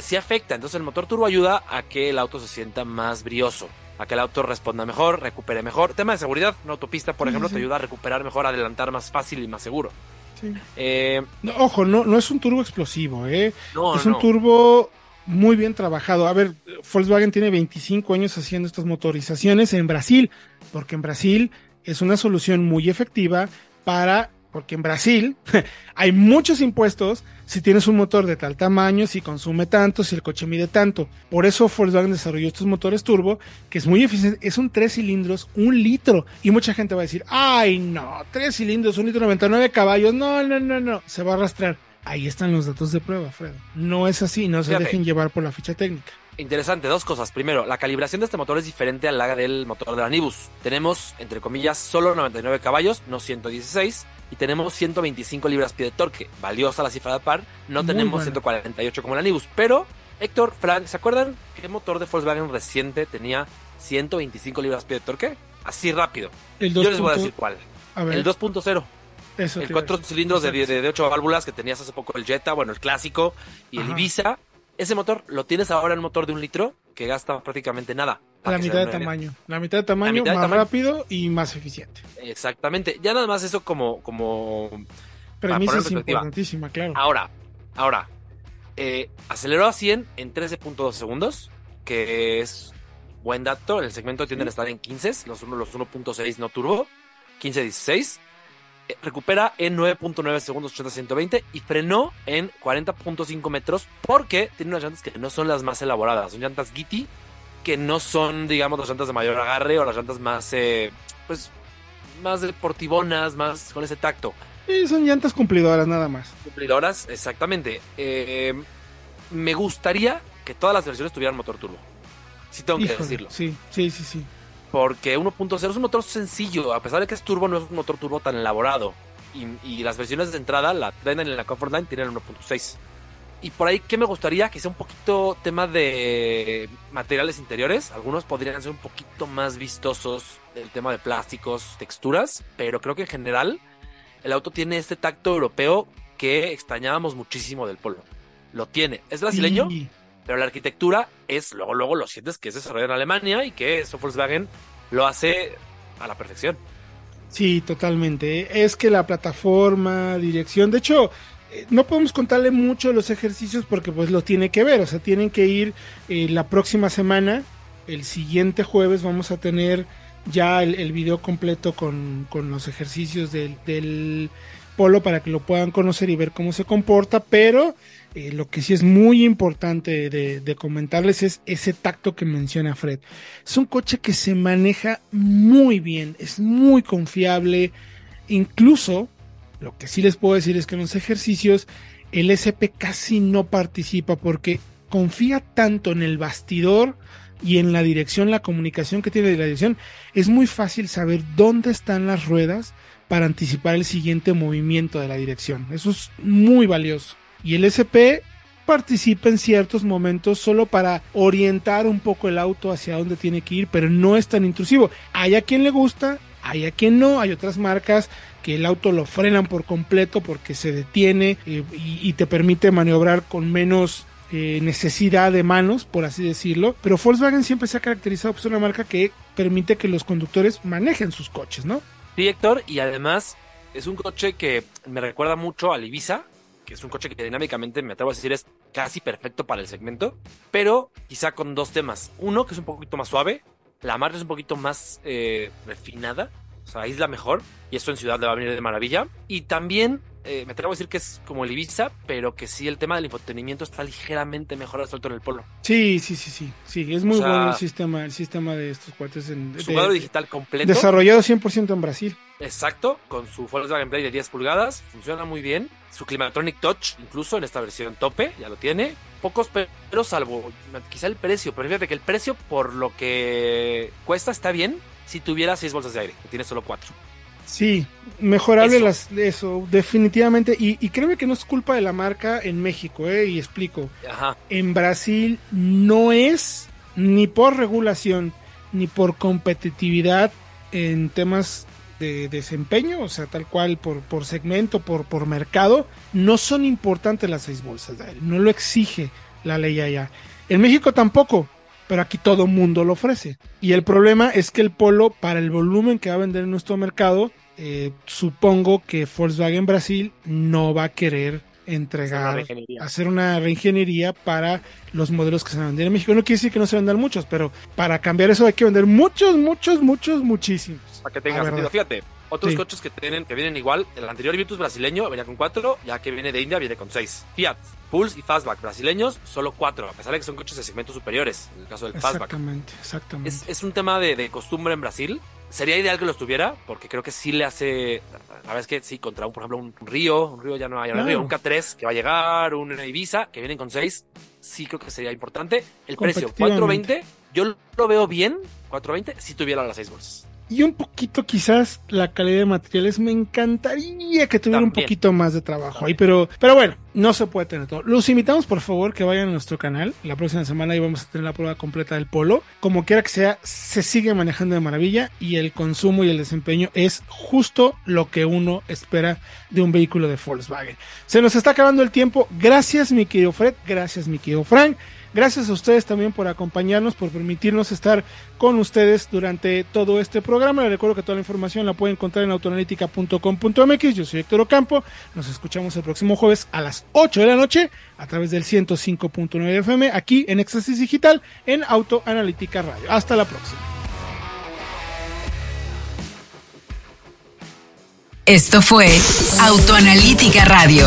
sí afecta. Entonces el motor turbo ayuda a que el auto se sienta más brioso, a que el auto responda mejor, recupere mejor. Tema de seguridad, una autopista, por ejemplo, te ayuda a recuperar mejor, adelantar más fácil y más seguro. Eh, ojo, no, no es un turbo explosivo, ¿eh? es un turbo muy bien trabajado. A ver, Volkswagen tiene 25 años haciendo estas motorizaciones en Brasil, porque en Brasil es una solución muy efectiva para porque en Brasil (laughs) hay muchos impuestos si tienes un motor de tal tamaño, si consume tanto, si el coche mide tanto. Por eso Volkswagen desarrolló estos motores turbo, que es muy eficiente, es un tres cilindros, un litro. Y mucha gente va a decir, ay no, tres cilindros, un litro 99 caballos, no, no, no, no, se va a arrastrar. Ahí están los datos de prueba, Fredo. No es así, no se dejen llevar por la ficha técnica. Interesante, dos cosas. Primero, la calibración de este motor es diferente a la del motor de la Nibus. Tenemos, entre comillas, solo 99 caballos, no 116 y tenemos 125 libras-pie de torque. Valiosa la cifra de par. No tenemos 148 como la Nibus. Pero, Héctor, Frank, ¿se acuerdan qué motor de Volkswagen reciente tenía 125 libras-pie de torque? Así rápido. Yo les voy a decir cuál. El 2.0. el cuatro cilindros de, de, 8 válvulas que tenías hace poco el Jetta, bueno, el clásico y el Ibiza. Ese motor lo tienes ahora en un motor de un litro que gasta prácticamente nada. La mitad de tamaño. La mitad de tamaño, más rápido y más eficiente. Exactamente. Ya nada más eso como. como Premisa es importantísima, claro. Ahora, ahora. Eh, aceleró a 100 en 13.2 segundos, que es buen dato. En el segmento tienden a estar en 15, los, los 1.6 no turbo, 15-16. Eh, recupera en 9.9 segundos 80-120 y frenó en 40.5 metros porque tiene unas llantas que no son las más elaboradas. Son llantas Gitti que no son, digamos, las llantas de mayor agarre o las llantas más, eh, pues, más deportivonas, más con ese tacto. Sí, son llantas cumplidoras nada más. Cumplidoras, exactamente. Eh, me gustaría que todas las versiones tuvieran motor turbo. Sí tengo que decirlo. Sí, sí, sí, sí. Porque 1.0 es un motor sencillo, a pesar de que es turbo, no es un motor turbo tan elaborado. Y, las versiones de entrada, la Trend y la Comfort Line, tienen 1.6. Y por ahí, ¿qué me gustaría? Que sea un poquito tema de materiales interiores. Algunos podrían ser un poquito más vistosos el tema de plásticos, texturas, pero creo que en general el auto tiene este tacto europeo que extrañábamos muchísimo del Polo. Lo tiene. Es brasileño, pero la arquitectura es, luego, luego lo sientes que es desarrollado en Alemania y que eso Volkswagen lo hace a la perfección. Sí, totalmente. Es que la plataforma, dirección, de hecho, no podemos contarle mucho los ejercicios porque pues lo tiene que ver, o sea, tienen que ir eh, la próxima semana, el siguiente jueves vamos a tener ya el, video completo con, los ejercicios del, polo para que lo puedan conocer y ver cómo se comporta, pero eh, lo que sí es muy importante de, de, comentarles es ese tacto que menciona Fred. Es un coche que se maneja muy bien, es muy confiable, incluso lo que sí les puedo decir es que en los ejercicios el SP casi no participa porque confía tanto en el bastidor y en la dirección, la comunicación que tiene de la dirección, es muy fácil saber dónde están las ruedas para anticipar el siguiente movimiento de la dirección. Eso es muy valioso. Y el SP participa en ciertos momentos solo para orientar un poco el auto hacia dónde tiene que ir, pero no es tan intrusivo. Hay a quien le gusta, hay a quien no, hay otras marcas que el auto lo frenan por completo porque se detiene eh, y, te permite maniobrar con menos eh, necesidad de manos, por así decirlo. Pero Volkswagen siempre se ha caracterizado por ser una marca que permite que los conductores manejen sus coches, ¿no? Sí, Héctor, y además es un coche que me recuerda mucho al Ibiza, es un coche que dinámicamente, me atrevo a decir, es casi perfecto para el segmento, pero quizá con dos temas. Uno, que es un poquito más suave, la marca es un poquito más eh, refinada, o sea, isla mejor, y esto en ciudad le va a venir de maravilla. Y también eh, me atrevo a decir que es como el Ibiza, pero que sí el tema del infotenimiento está ligeramente mejor resuelto en el polo. Sí, sí, sí, sí. Sí, es muy bueno el sistema, el sistema de estos cuates. En, su cuadro digital completo. Desarrollado 100% en Brasil. Exacto, con su Volkswagen Play de 10 pulgadas, funciona muy bien. Su Climatronic Touch, incluso en esta versión tope, ya lo tiene. Pocos pero salvo quizá el precio, pero fíjate que el precio por lo que cuesta está bien si tuviera 6 bolsas de aire, que tiene solo 4. Sí, mejorable eso. Las, eso, definitivamente. Y, y, créeme que no es culpa de la marca en México, ¿eh? Y explico. Ajá. En Brasil no es ni por regulación ni por competitividad en temas de desempeño, o sea, tal cual por, por segmento, por, por mercado, no son importantes las seis bolsas de aire. No lo exige la ley allá. En México tampoco pero aquí todo mundo lo ofrece. Y el problema es que el Polo, para el volumen que va a vender en nuestro mercado, eh, supongo que Volkswagen Brasil no va a querer entregar, hacer una reingeniería para los modelos que se van a vender en México. No quiere decir que no se vendan muchos, pero para cambiar eso hay que vender muchos, muchos, muchos, muchísimos. Para que tenga sentido. Fíjate, otros sí. coches que tienen que vienen igual. El anterior Virtus brasileño venía con 4, ya que viene de India viene con 6. Fiat, Pulse y Fastback brasileños, solo 4, a pesar de que son coches de segmentos superiores, en el caso del Fastback. Exactamente, exactamente. Es, es un tema de, de, costumbre en Brasil. Sería ideal que los tuviera, porque creo que sí le hace. La verdad es que sí, contra un, por ejemplo, un Río, un Río ya no hay, un Río, un K3 que va a llegar, un Ibiza que vienen con 6, sí creo que sería importante. El precio, 420, yo lo veo bien, 420, si tuviera las 6 bolsas y un poquito quizás la calidad de materiales. Me encantaría que tuviera También. un poquito más de trabajo ahí, pero, pero bueno, no se puede tener todo. Los invitamos por favor que vayan a nuestro canal. La próxima semana ahí vamos a tener la prueba completa del polo. Como quiera que sea, se sigue manejando de maravilla y el consumo y el desempeño es justo lo que uno espera de un vehículo de Volkswagen. Se nos está acabando el tiempo. Gracias mi querido Fred, gracias mi querido Frank. Gracias a ustedes también por acompañarnos, por permitirnos estar con ustedes durante todo este programa. Les recuerdo que toda la información la pueden encontrar en autoanalítica.com.mx. Yo soy Héctor Ocampo. Nos escuchamos el próximo jueves a las 8 de la noche a través del 105.9 FM aquí en Éxtasis Digital en Autoanalítica Radio. Hasta la próxima. Esto fue Autoanalítica Radio.